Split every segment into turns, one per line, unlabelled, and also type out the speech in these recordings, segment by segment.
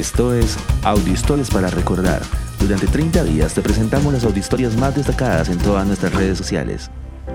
Esto es Audiohistorias para Recordar. Durante 30 días te presentamos las audiohistorias más destacadas en todas nuestras redes sociales.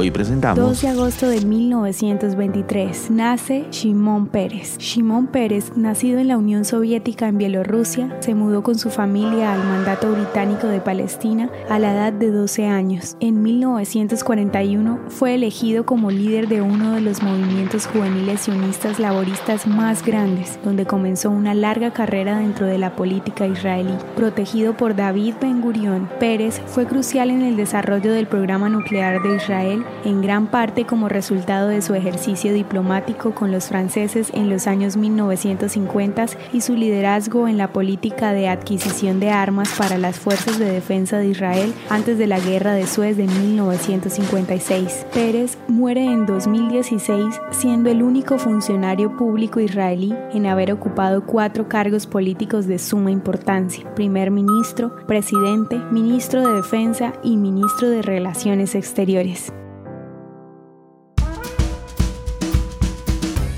Hoy presentamos
2 de agosto de 1923 nace Shimon Pérez. Shimon Pérez, nacido en la Unión Soviética en Bielorrusia, se mudó con su familia al mandato británico de Palestina a la edad de 12 años. En 1941 fue elegido como líder de uno de los movimientos juveniles sionistas laboristas más grandes, donde comenzó una larga carrera dentro de la política israelí. Protegido por David Ben Gurion, Pérez fue crucial en el desarrollo del programa nuclear de Israel en gran parte como resultado de su ejercicio diplomático con los franceses en los años 1950 y su liderazgo en la política de adquisición de armas para las fuerzas de defensa de Israel antes de la guerra de Suez de 1956. Pérez muere en 2016 siendo el único funcionario público israelí en haber ocupado cuatro cargos políticos de suma importancia, primer ministro, presidente, ministro de defensa y ministro de Relaciones Exteriores.